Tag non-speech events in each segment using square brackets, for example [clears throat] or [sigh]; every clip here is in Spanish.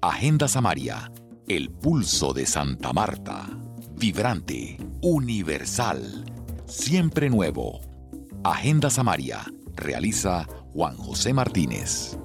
Agenda Samaria, el pulso de Santa Marta. Vibrante, universal, siempre nuevo. Agenda Samaria, realiza Juan José Martínez.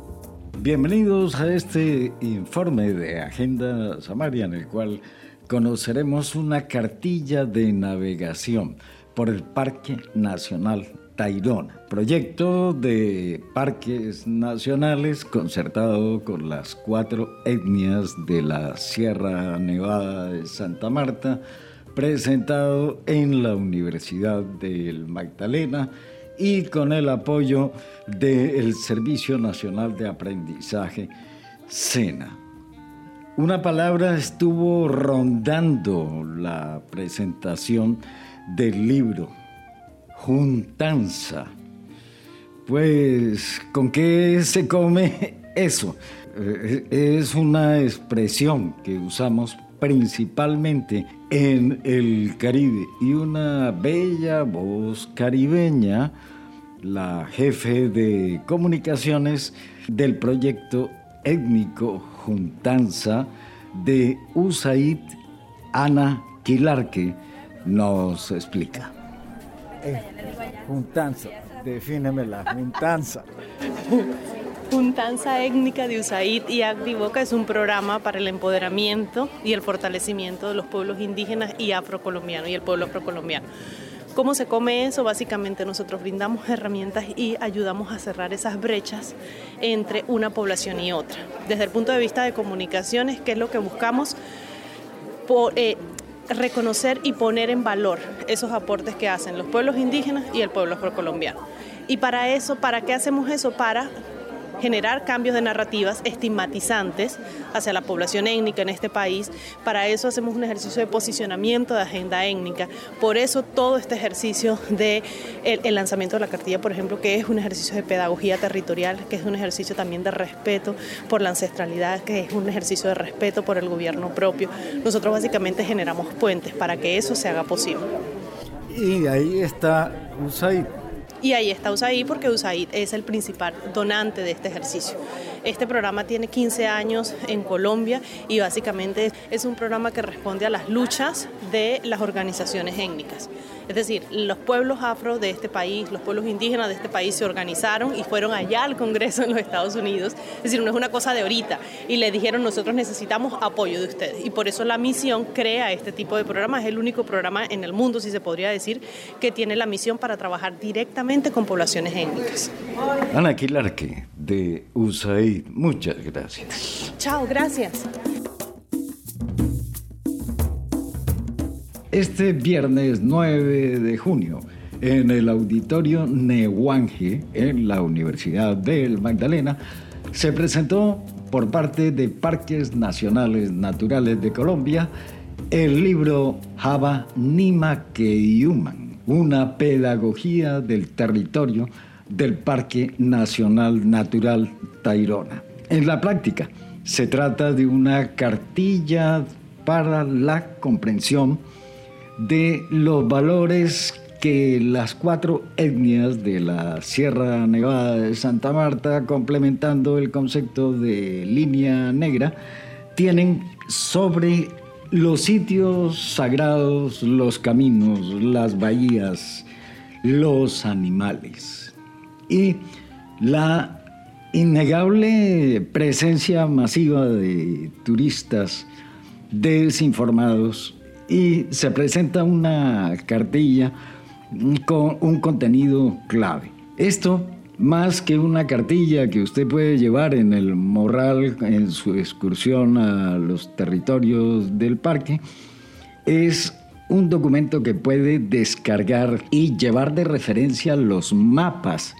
Bienvenidos a este informe de Agenda Samaria en el cual conoceremos una cartilla de navegación por el Parque Nacional Tairona, proyecto de parques nacionales concertado con las cuatro etnias de la Sierra Nevada de Santa Marta, presentado en la Universidad del Magdalena y con el apoyo del Servicio Nacional de Aprendizaje, SENA. Una palabra estuvo rondando la presentación del libro, juntanza. Pues, ¿con qué se come eso? Eh, es una expresión que usamos principalmente en el Caribe y una bella voz caribeña, la jefe de comunicaciones del proyecto étnico Juntanza de USAID, Ana Quilarque, nos explica. Eh, juntanza, defíneme la juntanza. Juntanza Étnica de USAID y Activoca es un programa para el empoderamiento y el fortalecimiento de los pueblos indígenas y afrocolombianos y el pueblo afrocolombiano. ¿Cómo se come eso? Básicamente nosotros brindamos herramientas y ayudamos a cerrar esas brechas entre una población y otra. Desde el punto de vista de comunicaciones, ¿qué es lo que buscamos? Por, eh, reconocer y poner en valor esos aportes que hacen los pueblos indígenas y el pueblo afrocolombiano. Y para eso, ¿para qué hacemos eso? Para generar cambios de narrativas estigmatizantes hacia la población étnica en este país. Para eso hacemos un ejercicio de posicionamiento de agenda étnica. Por eso todo este ejercicio de el, lanzamiento de la cartilla, por ejemplo, que es un ejercicio de pedagogía territorial, que es un ejercicio también de respeto por la ancestralidad, que es un ejercicio de respeto por el gobierno propio. Nosotros básicamente generamos puentes para que eso se haga posible. Y ahí está USAID y ahí está USAID porque USAID es el principal donante de este ejercicio. Este programa tiene 15 años en Colombia y básicamente es un programa que responde a las luchas de las organizaciones étnicas. Es decir, los pueblos afro de este país, los pueblos indígenas de este país se organizaron y fueron allá al Congreso en los Estados Unidos. Es decir, no es una cosa de ahorita. Y le dijeron, nosotros necesitamos apoyo de ustedes. Y por eso la misión crea este tipo de programa. Es el único programa en el mundo, si se podría decir, que tiene la misión para trabajar directamente con poblaciones étnicas. Ana Quilarque, de USAID, muchas gracias. Chao, gracias. Este viernes 9 de junio, en el auditorio Nehuanje, en la Universidad del Magdalena, se presentó por parte de Parques Nacionales Naturales de Colombia el libro Java Nima Keyuman, una pedagogía del territorio del Parque Nacional Natural Tairona. En la práctica, se trata de una cartilla para la comprensión de los valores que las cuatro etnias de la Sierra Nevada de Santa Marta, complementando el concepto de línea negra, tienen sobre los sitios sagrados, los caminos, las bahías, los animales. Y la innegable presencia masiva de turistas desinformados y se presenta una cartilla con un contenido clave. Esto, más que una cartilla que usted puede llevar en el morral en su excursión a los territorios del parque, es un documento que puede descargar y llevar de referencia los mapas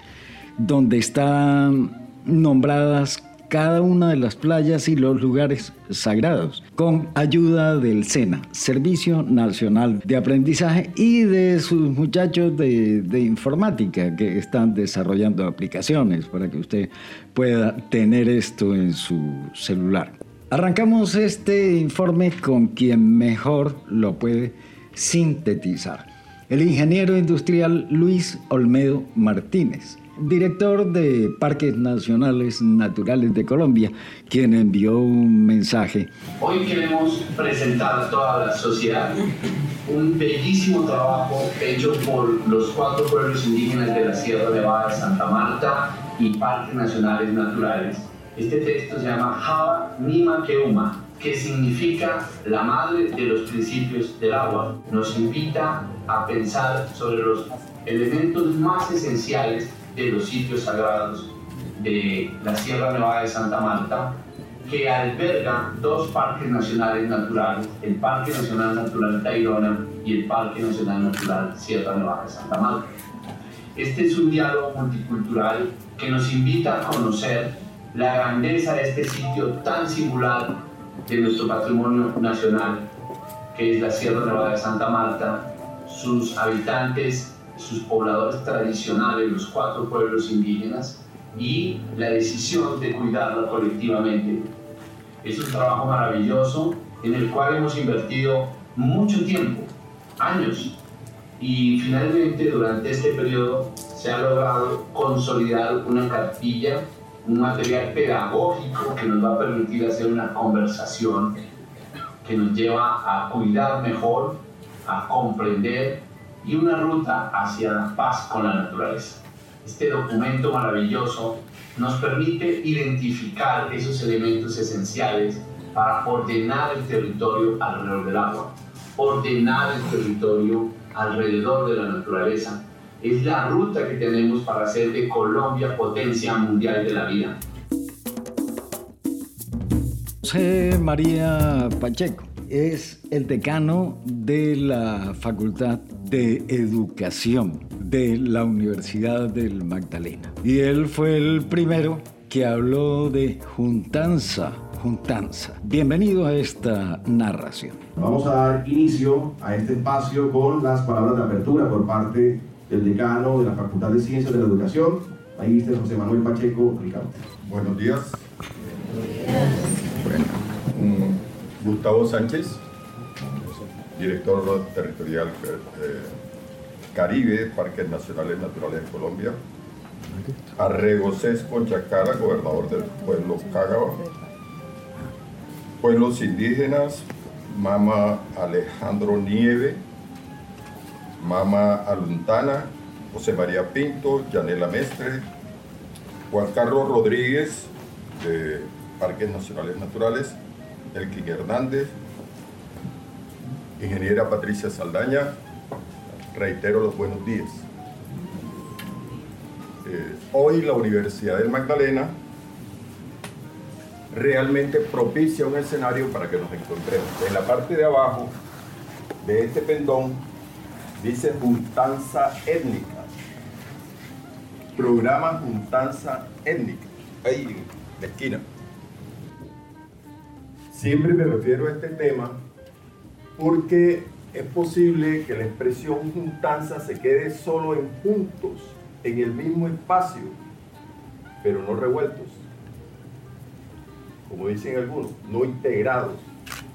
donde están nombradas cada una de las playas y los lugares sagrados, con ayuda del SENA, Servicio Nacional de Aprendizaje, y de sus muchachos de, de informática que están desarrollando aplicaciones para que usted pueda tener esto en su celular. Arrancamos este informe con quien mejor lo puede sintetizar, el ingeniero industrial Luis Olmedo Martínez director de Parques Nacionales Naturales de Colombia, quien envió un mensaje. Hoy queremos presentar a toda la sociedad un bellísimo trabajo hecho por los cuatro pueblos indígenas de la Sierra Nevada de Santa Marta y Parques Nacionales Naturales. Este texto se llama Java Nima Keuma, que significa la madre de los principios del agua. Nos invita a pensar sobre los elementos más esenciales de los sitios sagrados de la Sierra Nevada de Santa Marta, que alberga dos parques nacionales naturales, el Parque Nacional Natural Tayrona y el Parque Nacional Natural Sierra Nevada de Santa Marta. Este es un diálogo multicultural que nos invita a conocer la grandeza de este sitio tan singular de nuestro patrimonio nacional, que es la Sierra Nevada de Santa Marta, sus habitantes sus pobladores tradicionales, los cuatro pueblos indígenas, y la decisión de cuidarla colectivamente. Es un trabajo maravilloso en el cual hemos invertido mucho tiempo, años, y finalmente durante este periodo se ha logrado consolidar una cartilla, un material pedagógico que nos va a permitir hacer una conversación que nos lleva a cuidar mejor, a comprender y una ruta hacia la paz con la naturaleza. Este documento maravilloso nos permite identificar esos elementos esenciales para ordenar el territorio alrededor del agua, ordenar el territorio alrededor de la naturaleza. Es la ruta que tenemos para hacer de Colombia potencia mundial de la vida. José María Pacheco es el decano de la Facultad de Educación de la Universidad del Magdalena. Y él fue el primero que habló de juntanza, juntanza. Bienvenido a esta narración. Vamos a dar inicio a este espacio con las palabras de apertura por parte del decano de la Facultad de Ciencias de la Educación, magíster José Manuel Pacheco Ricardo. Buenos días. Bueno, Gustavo Sánchez, director territorial eh, Caribe, Parques Nacionales Naturales de Colombia. Arrego Sesco Chacara, gobernador del pueblo Cágaba. Pueblos indígenas, Mama Alejandro Nieve, Mama Aluntana, José María Pinto, Yanela Mestre, Juan Carlos Rodríguez, de Parques Nacionales Naturales, Elkin Hernández, ingeniera Patricia Saldaña, reitero los buenos días. Eh, hoy la Universidad del Magdalena realmente propicia un escenario para que nos encontremos. En la parte de abajo de este pendón dice juntanza étnica. Programa juntanza étnica. Ahí la esquina. Siempre me refiero a este tema porque es posible que la expresión juntanza se quede solo en juntos, en el mismo espacio, pero no revueltos. Como dicen algunos, no integrados.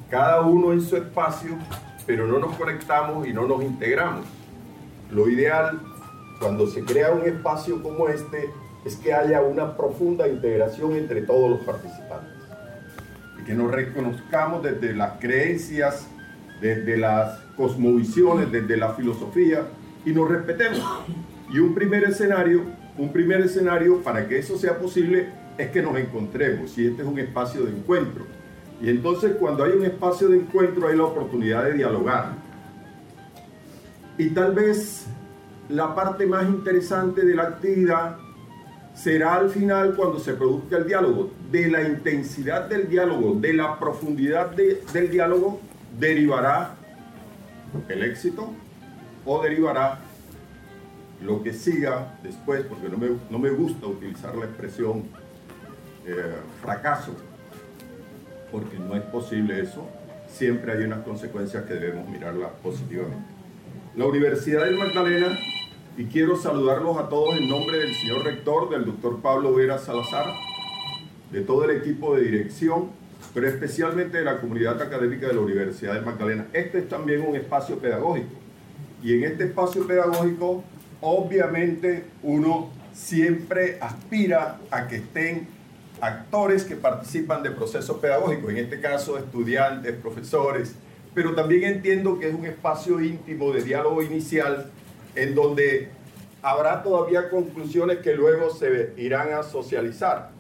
Cada uno en su espacio, pero no nos conectamos y no nos integramos. Lo ideal cuando se crea un espacio como este es que haya una profunda integración entre todos los participantes que nos reconozcamos desde las creencias, desde las cosmovisiones, desde la filosofía y nos respetemos. Y un primer escenario, un primer escenario para que eso sea posible es que nos encontremos y este es un espacio de encuentro. Y entonces cuando hay un espacio de encuentro hay la oportunidad de dialogar. Y tal vez la parte más interesante de la actividad será al final cuando se produzca el diálogo. De la intensidad del diálogo, de la profundidad del diálogo, derivará el éxito o derivará lo que siga después, porque no me, no me gusta utilizar la expresión eh, fracaso, porque no es posible eso. Siempre hay unas consecuencias que debemos mirarlas positivamente. La Universidad del Magdalena y quiero saludarlos a todos en nombre del señor rector, del doctor Pablo Vera Salazar, de todo el equipo de dirección, pero especialmente de la comunidad académica de la Universidad de Magdalena. Este es también un espacio pedagógico y en este espacio pedagógico obviamente uno siempre aspira a que estén actores que participan de procesos pedagógicos, en este caso estudiantes, profesores, pero también entiendo que es un espacio íntimo de diálogo inicial en donde habrá todavía conclusiones que luego se irán a socializar.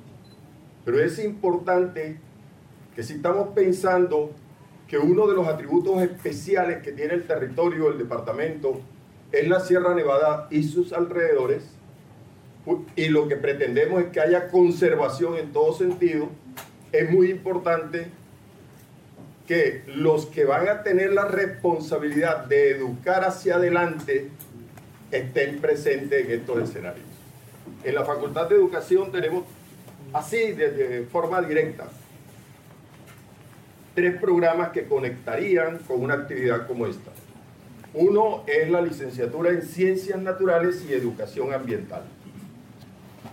Pero es importante que si estamos pensando que uno de los atributos especiales que tiene el territorio del departamento es la Sierra Nevada y sus alrededores, y lo que pretendemos es que haya conservación en todo sentido, es muy importante que los que van a tener la responsabilidad de educar hacia adelante estén presentes en estos escenarios. En la Facultad de Educación tenemos así, de, forma directa, tres programas que conectarían con una actividad como esta. Uno es la licenciatura en Ciencias Naturales y Educación Ambiental.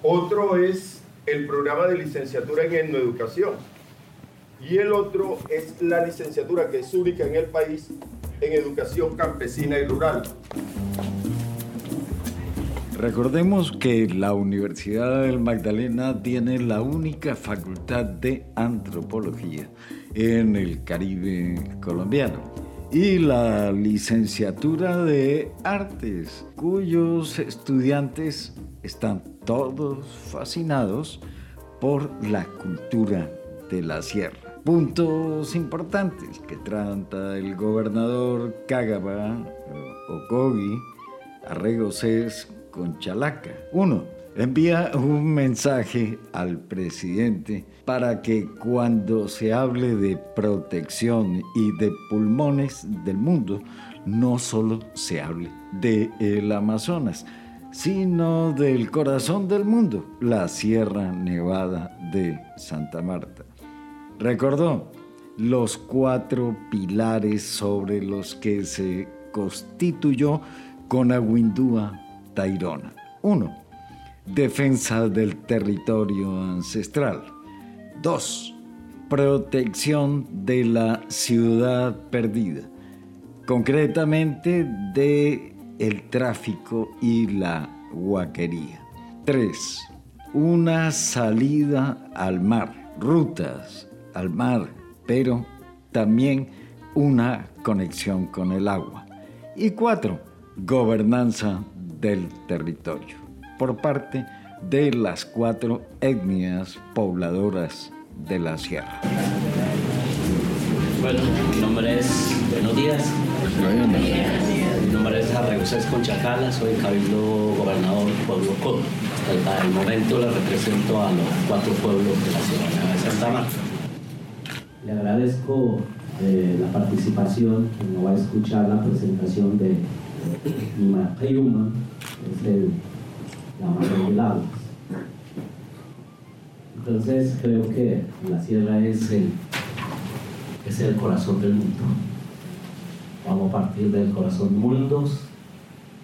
Otro es el programa de licenciatura en Etnoeducación. Y el otro es la licenciatura que es única en el país en Educación Campesina y Rural. Recordemos que la Universidad del Magdalena tiene la única facultad de antropología en el Caribe colombiano y la licenciatura de artes, cuyos estudiantes están todos fascinados por la cultura de la sierra. Puntos importantes que trata el gobernador Cágaba Okogi Arregos con Chalaca. Uno, envía un mensaje al presidente para que cuando se hable de protección y de pulmones del mundo, no solo se hable del el Amazonas, sino del corazón del mundo, la Sierra Nevada de Santa Marta. Recordó los cuatro pilares sobre los que se constituyó con Aguindúa Tairona. 1. Defensa del territorio ancestral. 2. Protección de la ciudad perdida. Concretamente de el tráfico y la huaquería. 3. Una salida al mar, rutas al mar, pero también una conexión con el agua. Y 4. Gobernanza del territorio por parte de las cuatro etnias pobladoras de la sierra. Bueno, mi nombre es, buenos días. Mi nombre es Arreusés Conchacala, soy cabildo gobernador del pueblo Codo. Hasta el momento le represento a los cuatro pueblos de la Sierra de Santa Marta. Le agradezco eh, la participación, que no va a escuchar la presentación de Payuma, es el, la madre del. Entonces creo que la sierra es el, es el corazón del mundo. Vamos a partir del corazón mundos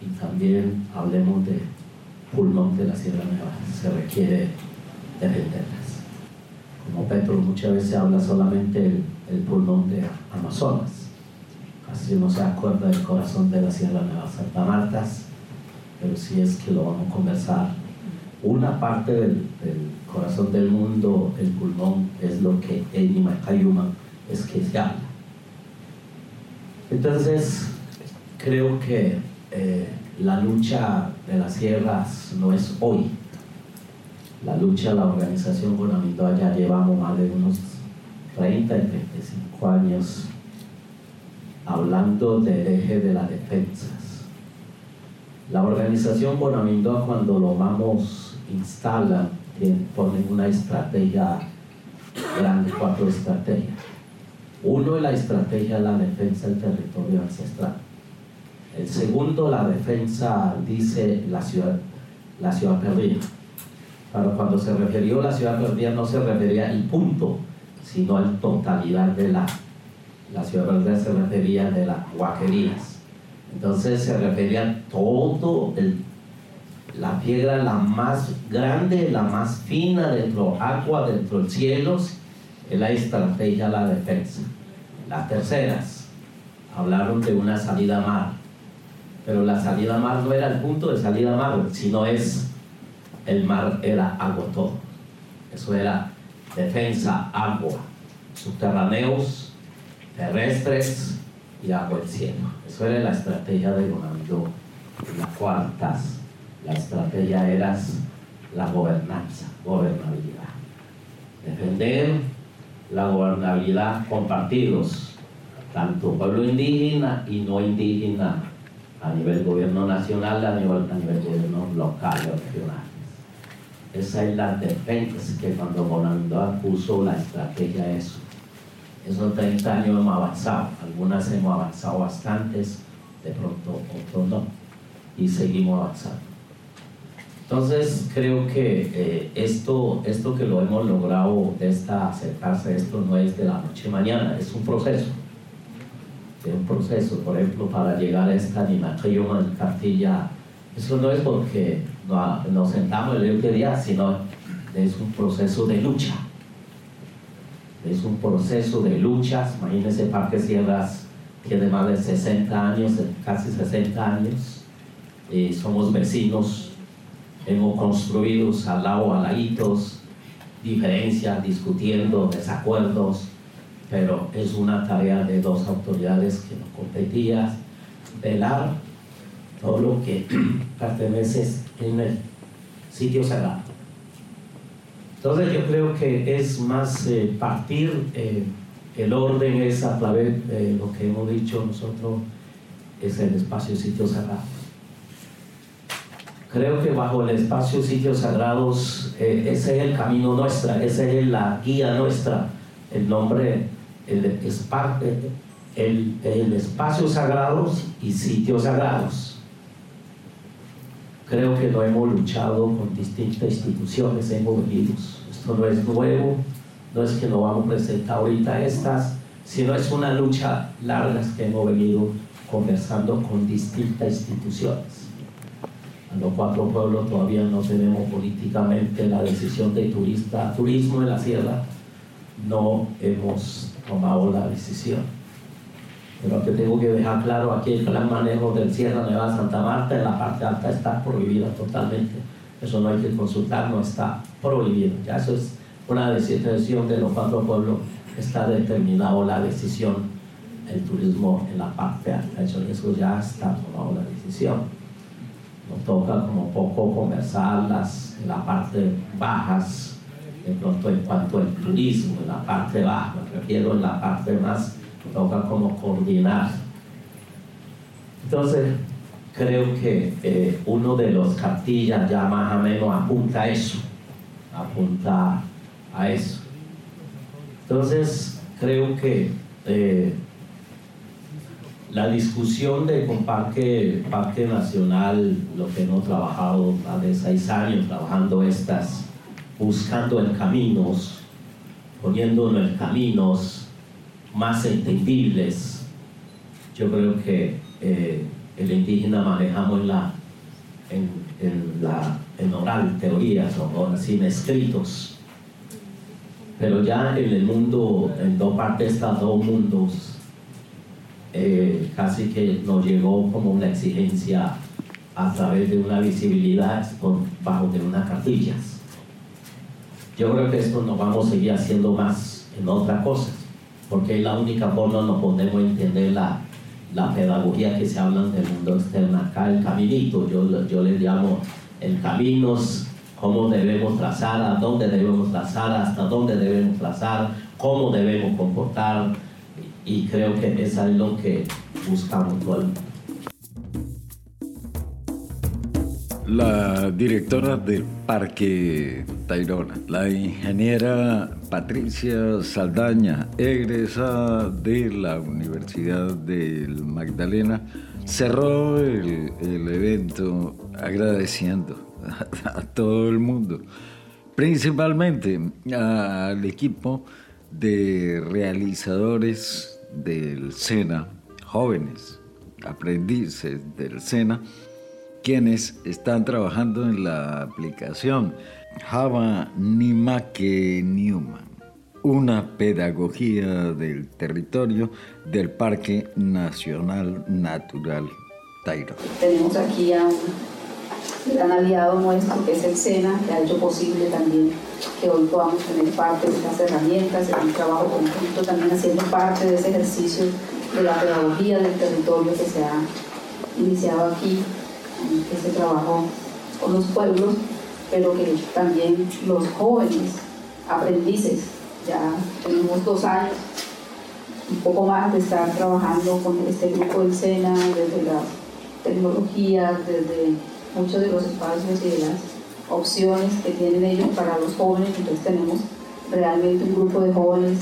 y también hablemos de pulmón de la Sierra Nevada. Se requiere defenderlas. Como Petro muchas veces habla solamente el, el pulmón de Amazonas Así no se acuerda del corazón de la Sierra Nueva Santa Martas, pero si es que lo vamos a conversar. Una parte del, corazón del mundo, el pulmón, es lo que en Kayuma es que se habla. Entonces, creo que eh, la lucha de las sierras no es hoy. La lucha, la organización Bonamito ya llevamos más de unos 30 y 35 años hablando del eje de las defensas. La organización Bonamindoa cuando lo vamos instala, ponen una estrategia grande, cuatro estrategias. Uno es la estrategia de la defensa del territorio ancestral. El segundo, la defensa, dice la ciudad, la ciudad perdida. Pero cuando se refirió a la ciudad perdida no se refería al punto, sino a la totalidad de la la ciudad se refería de las guaquerías. Entonces se refería a todo el, la piedra la más grande, la más fina dentro agua, dentro del cielo, es la estrategia la defensa. Las terceras hablaron de una salida mar, pero la salida mar no era el punto de salida mar, sino es el mar era agua todo. Eso era defensa, agua, subterráneos, terrestres y agua del cielo. Eso era la estrategia de Bonamidó. La cuarta, la estrategia era la gobernanza, gobernabilidad. Defender la gobernabilidad con partidos, tanto pueblo indígena y no indígena, a nivel gobierno nacional, a nivel, gobierno local o regional. Esa es la defensa que cuando Bonandoa puso la estrategia eso. Esos 30 años hemos avanzado, algunas hemos avanzado bastantes, de pronto otros no, y seguimos avanzando. Entonces creo que eh, esto, esto que lo hemos logrado, esta, acercarse esto no es de la noche a mañana, es un proceso. Es un proceso, por ejemplo, para llegar a esta animación en cartilla, eso no es porque nos sentamos el día, sino es un proceso de lucha. Es un proceso de luchas. Imagínense, Parque Sierras tiene más de 60 años, casi 60 años. y somos vecinos, hemos construido al lado, a diferencias, discutiendo, desacuerdos, pero es una tarea de dos autoridades que nos competían, velar todo lo que [clears throat] pertenece en el sitio sagrado. Entonces yo creo que es más eh, partir, eh, el orden es a través de lo que hemos dicho nosotros, es el espacio sitio sagrado. Creo que bajo el espacio sitios sagrados, eh, ese es el camino nuestro, esa es la guía nuestra, el nombre, el, el, el espacio sagrados y sitios sagrados Creo que no hemos luchado con distintas instituciones, hemos venido. Esto no es nuevo, no es que nos vamos a presentar ahorita estas, sino es una lucha larga que hemos venido conversando con distintas instituciones. A los cuatro pueblos todavía no tenemos políticamente la decisión de turista, turismo en la sierra, no hemos tomado la decisión pero que tengo que dejar claro aquí el plan manejo del Sierra Nevada Santa Marta en la parte alta está prohibida totalmente. Eso no hay que consultar, no está prohibido. Ya eso es una decisión de los cuatro pueblos, está determinado la decisión, el turismo en la parte alta. Eso, ya está tomado la decisión. Nos toca como poco conversar las, en la parte bajas, de pronto en cuanto al turismo, en la parte baja, me refiero en la parte más toca como coordinar. Entonces, creo que eh, uno de los cartillas ya más o menos apunta a eso, apunta a eso. Entonces, creo que eh, la discusión de con Parque, Parque Nacional, lo que hemos trabajado hace seis años, trabajando estas, buscando en caminos, poniéndonos en caminos, más entendibles. Yo creo que eh, el indígena manejamos la, en, en la en oral, teorías o, sin escritos. Pero ya en el mundo, en dos partes, estos dos mundos, eh, casi que nos llegó como una exigencia a través de una visibilidad por, bajo de unas cartillas. Yo creo que esto nos vamos a seguir haciendo más en otras cosas porque es la única forma no podemos entender la, la pedagogía que se habla del mundo externo acá, el caminito, yo, yo le llamo el camino, cómo debemos trazar, a dónde debemos trazar, hasta dónde debemos trazar, cómo debemos comportar, y creo que eso es lo que buscamos todo el mundo. La directora del Parque Tayrona, la ingeniera Patricia Saldaña, egresada de la Universidad del Magdalena, cerró el, evento agradeciendo [laughs] a, todo el mundo, principalmente al equipo de realizadores del SENA, jóvenes aprendices del SENA, quienes están trabajando en la aplicación. Java Nimake Newman, una pedagogía del territorio del Parque Nacional Natural Tairo. Tenemos aquí a gran aliado nuestro que es el SENA, que ha hecho posible también que hoy podamos tener parte de estas herramientas, en un trabajo conjunto también haciendo parte de ese ejercicio de la pedagogía del territorio que se ha iniciado aquí, ese trabajo con los pueblos, pero que también los jóvenes aprendices, ya tenemos dos años, un poco más de estar trabajando con este grupo del SENA, desde las tecnologías, desde muchos de los espacios y de las opciones que tienen ellos para los jóvenes, entonces tenemos realmente un grupo de jóvenes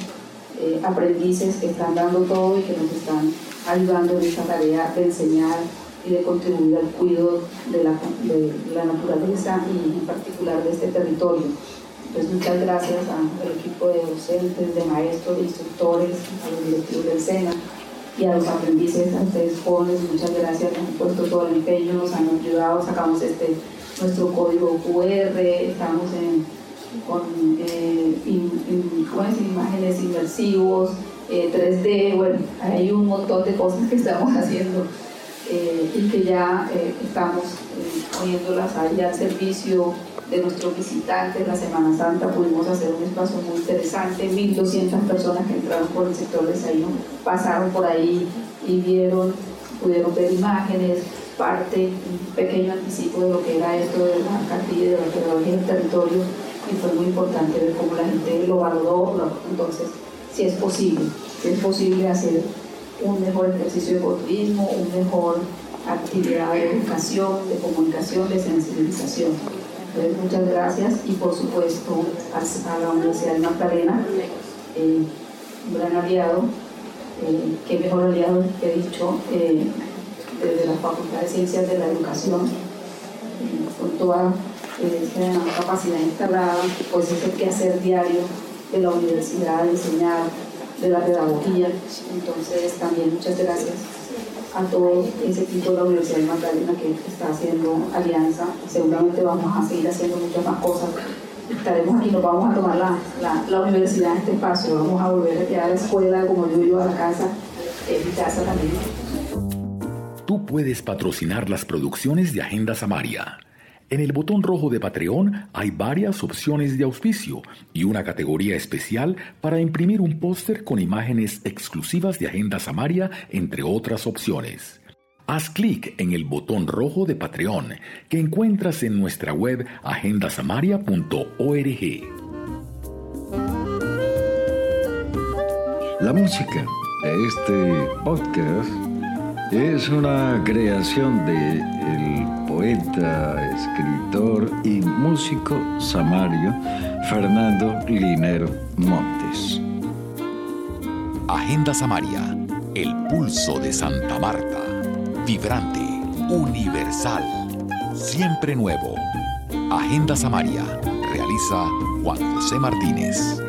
eh, aprendices que están dando todo y que nos están ayudando en esta tarea de enseñar y de contribuir al cuidado de la, de la naturaleza y en particular de este territorio. Entonces muchas gracias al equipo de docentes, de maestros, de instructores, a los directivos del SENA y a los aprendices, a ustedes jóvenes, muchas gracias, han puesto todo el empeño, nos han ayudado, sacamos este, nuestro código QR, estamos con eh, imágenes inmersivos, 3D, eh, bueno, hay un montón de cosas que estamos [laughs] haciendo eh, y que ya eh, estamos poniéndolas ahí al servicio de nuestros visitantes. La Semana Santa pudimos hacer un espacio muy interesante, 1.200 personas que entraron por el sector de Saíno pasaron por ahí y vieron, pudieron ver imágenes, parte, un pequeño anticipo de lo que era esto de la cartilla de la pedagogía del territorio y fue muy importante ver cómo la gente lo valoró. Entonces, si es posible, si es posible hacer un mejor ejercicio de ecoturismo, una mejor actividad de educación, de comunicación, de sensibilización. Entonces, muchas gracias y por supuesto a, la Universidad de Magdalena, eh, un gran aliado, eh, qué mejor aliado que he dicho, eh, desde la Facultad de Ciencias de la Educación, con toda esa capacidad instalada, pues es el quehacer diario de la universidad, de enseñar, de la pedagogía. Entonces, también muchas gracias a todo ese equipo de la Universidad de Magdalena que está haciendo alianza. Seguramente vamos a seguir haciendo muchas más cosas. Estaremos aquí, nos vamos a tomar la, la, universidad en este espacio, vamos a volver a quedar a la escuela como yo iba a la casa, en mi casa también. Tú puedes patrocinar las producciones de Agenda Samaria en el botón rojo de Patreon hay varias opciones de auspicio y una categoría especial para imprimir un póster con imágenes exclusivas de Agenda Samaria, entre otras opciones. Haz clic en el botón rojo de Patreon que encuentras en nuestra web agendasamaria.org. La música de este podcast es una creación de el poeta, escritor y músico samario Fernando Linero Montes. Agenda Samaria, el pulso de Santa Marta, vibrante, universal, siempre nuevo. Agenda Samaria, realiza Juan José Martínez.